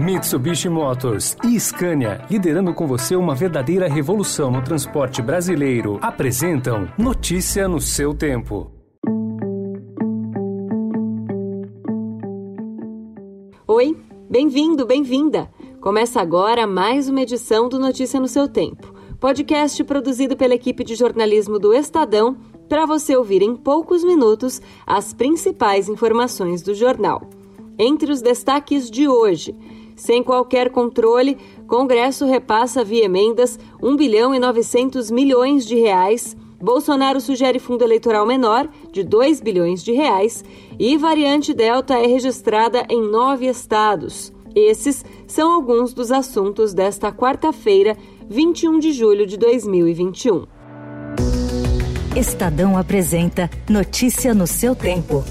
Mitsubishi Motors e Scania, liderando com você uma verdadeira revolução no transporte brasileiro, apresentam Notícia no seu tempo. Oi, bem-vindo, bem-vinda. Começa agora mais uma edição do Notícia no seu tempo, podcast produzido pela equipe de jornalismo do Estadão para você ouvir em poucos minutos as principais informações do jornal. Entre os destaques de hoje, sem qualquer controle, Congresso repassa via emendas 1 bilhão e 900 milhões de reais. Bolsonaro sugere fundo eleitoral menor, de 2 bilhões de reais, e variante Delta é registrada em nove estados. Esses são alguns dos assuntos desta quarta-feira, 21 de julho de 2021. Estadão apresenta Notícia no seu tempo.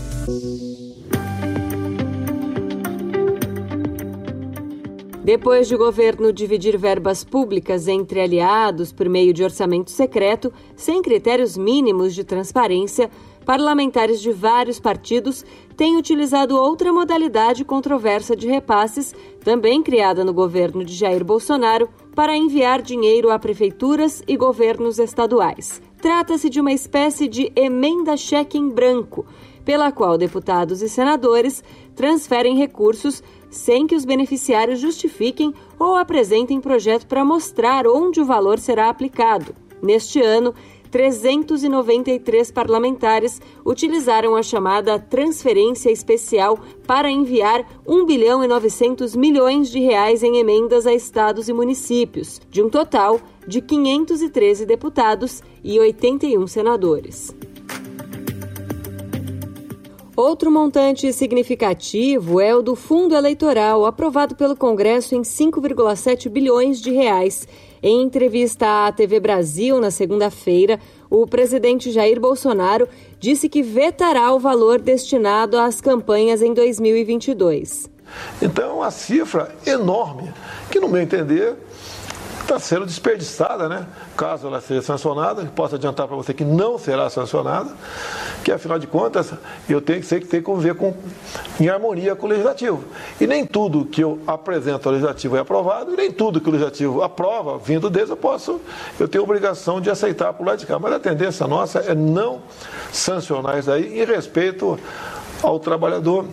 Depois de o governo dividir verbas públicas entre aliados por meio de orçamento secreto, sem critérios mínimos de transparência, parlamentares de vários partidos têm utilizado outra modalidade controversa de repasses, também criada no governo de Jair Bolsonaro, para enviar dinheiro a prefeituras e governos estaduais. Trata-se de uma espécie de emenda cheque em branco, pela qual deputados e senadores transferem recursos sem que os beneficiários justifiquem ou apresentem projeto para mostrar onde o valor será aplicado. Neste ano, 393 parlamentares utilizaram a chamada transferência especial para enviar 1 bilhão e 900 milhões de reais em emendas a estados e municípios, de um total de 513 deputados e 81 senadores. Outro montante significativo é o do fundo eleitoral, aprovado pelo Congresso em 5,7 bilhões de reais. Em entrevista à TV Brasil na segunda-feira, o presidente Jair Bolsonaro disse que vetará o valor destinado às campanhas em 2022. Então, uma cifra enorme, que, no meu entender, está sendo desperdiçada, né? Caso ela seja sancionada, posso adiantar para você que não será sancionada, que afinal de contas eu tenho que ser que tem que conviver com, em harmonia com o legislativo. E nem tudo que eu apresento ao legislativo é aprovado, e nem tudo que o legislativo aprova, vindo deles, eu posso, eu tenho obrigação de aceitar por lá de cá. Mas a tendência nossa é não sancionar isso aí em respeito ao trabalhador,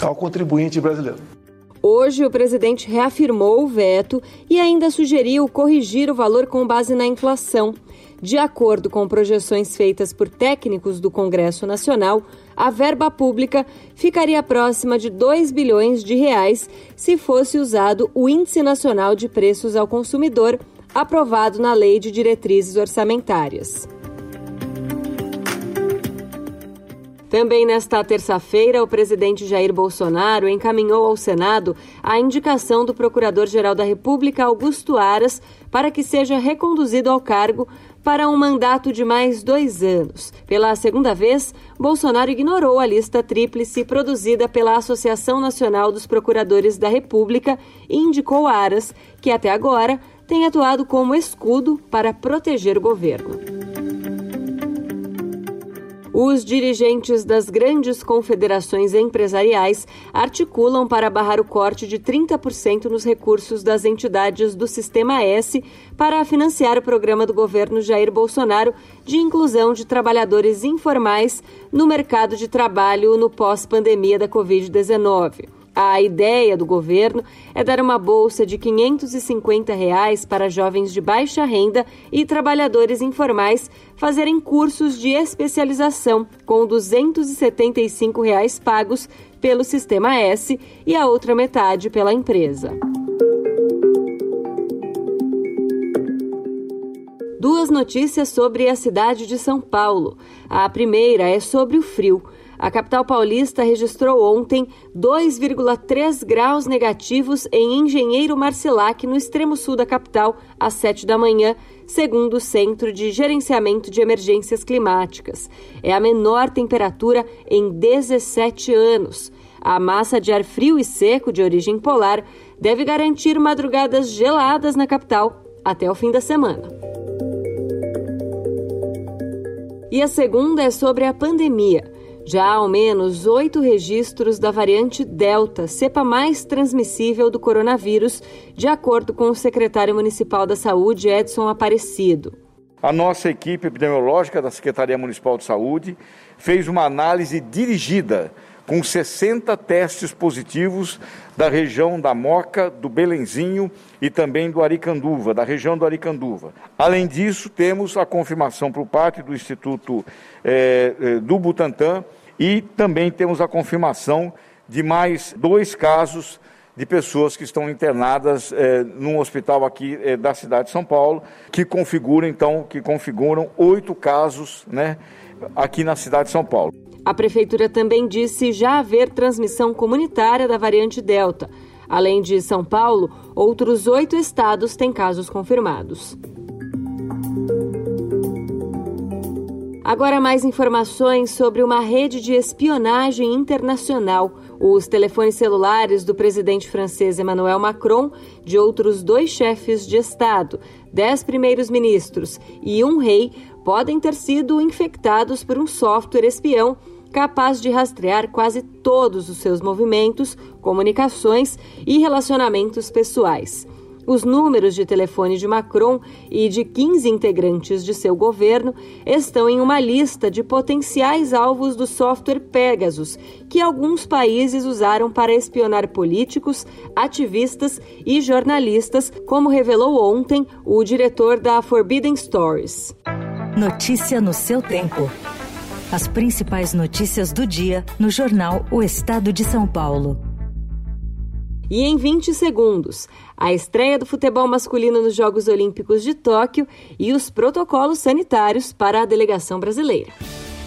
ao contribuinte brasileiro. Hoje, o presidente reafirmou o veto e ainda sugeriu corrigir o valor com base na inflação. De acordo com projeções feitas por técnicos do Congresso Nacional, a verba pública ficaria próxima de 2 bilhões de reais se fosse usado o Índice Nacional de Preços ao Consumidor, aprovado na Lei de Diretrizes Orçamentárias. Também nesta terça-feira, o presidente Jair Bolsonaro encaminhou ao Senado a indicação do Procurador-Geral da República, Augusto Aras, para que seja reconduzido ao cargo para um mandato de mais dois anos. Pela segunda vez, Bolsonaro ignorou a lista tríplice produzida pela Associação Nacional dos Procuradores da República e indicou Aras, que até agora tem atuado como escudo para proteger o governo. Os dirigentes das grandes confederações empresariais articulam para barrar o corte de 30% nos recursos das entidades do Sistema S para financiar o programa do governo Jair Bolsonaro de inclusão de trabalhadores informais no mercado de trabalho no pós-pandemia da Covid-19. A ideia do governo é dar uma bolsa de 550 reais para jovens de baixa renda e trabalhadores informais fazerem cursos de especialização com 275 reais pagos pelo Sistema S e a outra metade pela empresa. Duas notícias sobre a cidade de São Paulo. A primeira é sobre o frio. A capital paulista registrou ontem 2,3 graus negativos em Engenheiro Marcilac, no extremo sul da capital, às 7 da manhã, segundo o Centro de Gerenciamento de Emergências Climáticas. É a menor temperatura em 17 anos. A massa de ar frio e seco de origem polar deve garantir madrugadas geladas na capital até o fim da semana. E a segunda é sobre a pandemia. Já há ao menos oito registros da variante Delta, cepa mais transmissível do coronavírus, de acordo com o secretário municipal da Saúde, Edson Aparecido. A nossa equipe epidemiológica da Secretaria Municipal de Saúde fez uma análise dirigida com 60 testes positivos da região da Moca, do Belenzinho e também do Aricanduva, da região do Aricanduva. Além disso, temos a confirmação por parte do Instituto eh, do Butantan e também temos a confirmação de mais dois casos de pessoas que estão internadas eh, num hospital aqui eh, da cidade de São Paulo, que configuram então, que configuram oito casos, né, aqui na cidade de São Paulo. A prefeitura também disse já haver transmissão comunitária da variante Delta. Além de São Paulo, outros oito estados têm casos confirmados. Agora, mais informações sobre uma rede de espionagem internacional. Os telefones celulares do presidente francês Emmanuel Macron, de outros dois chefes de Estado, dez primeiros ministros e um rei podem ter sido infectados por um software espião capaz de rastrear quase todos os seus movimentos, comunicações e relacionamentos pessoais. Os números de telefone de Macron e de 15 integrantes de seu governo estão em uma lista de potenciais alvos do software Pegasus, que alguns países usaram para espionar políticos, ativistas e jornalistas, como revelou ontem o diretor da Forbidden Stories. Notícia no seu tempo. As principais notícias do dia no jornal O Estado de São Paulo. E em 20 segundos, a estreia do futebol masculino nos Jogos Olímpicos de Tóquio e os protocolos sanitários para a delegação brasileira.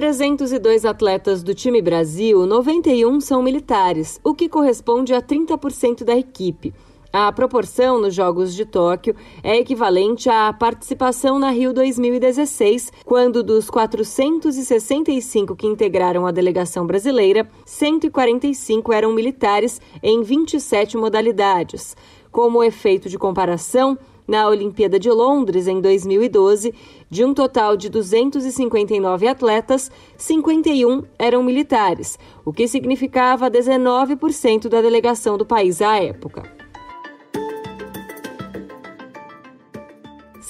302 atletas do time Brasil, 91 são militares, o que corresponde a 30% da equipe. A proporção nos Jogos de Tóquio é equivalente à participação na Rio 2016, quando dos 465 que integraram a delegação brasileira, 145 eram militares em 27 modalidades. Como efeito de comparação, na Olimpíada de Londres, em 2012, de um total de 259 atletas, 51 eram militares, o que significava 19% da delegação do país à época.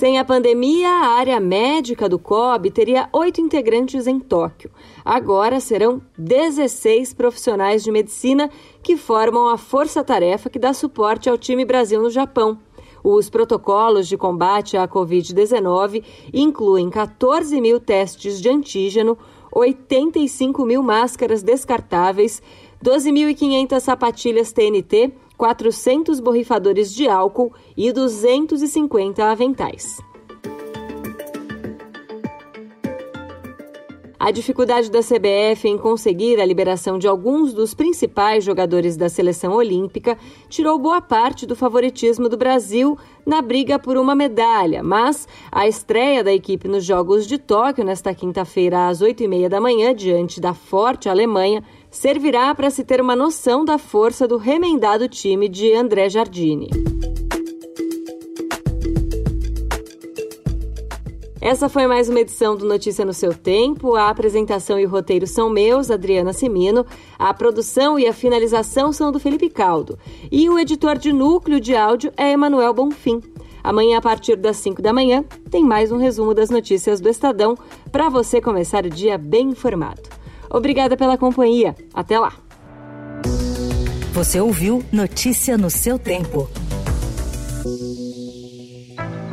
Sem a pandemia, a área médica do COB teria oito integrantes em Tóquio. Agora serão 16 profissionais de medicina que formam a força-tarefa que dá suporte ao time Brasil no Japão. Os protocolos de combate à Covid-19 incluem 14 mil testes de antígeno, 85 mil máscaras descartáveis, 12.500 sapatilhas TNT 400 borrifadores de álcool e 250 aventais. A dificuldade da CBF em conseguir a liberação de alguns dos principais jogadores da seleção olímpica tirou boa parte do favoritismo do Brasil na briga por uma medalha, mas a estreia da equipe nos Jogos de Tóquio nesta quinta-feira às 8h30 da manhã, diante da forte Alemanha, servirá para se ter uma noção da força do remendado time de André Jardine. Essa foi mais uma edição do Notícia no seu tempo. A apresentação e o roteiro são meus, Adriana Simino. A produção e a finalização são do Felipe Caldo. E o editor de núcleo de áudio é Emanuel Bonfim. Amanhã, a partir das 5 da manhã, tem mais um resumo das notícias do Estadão para você começar o dia bem informado. Obrigada pela companhia. Até lá. Você ouviu Notícia no seu tempo.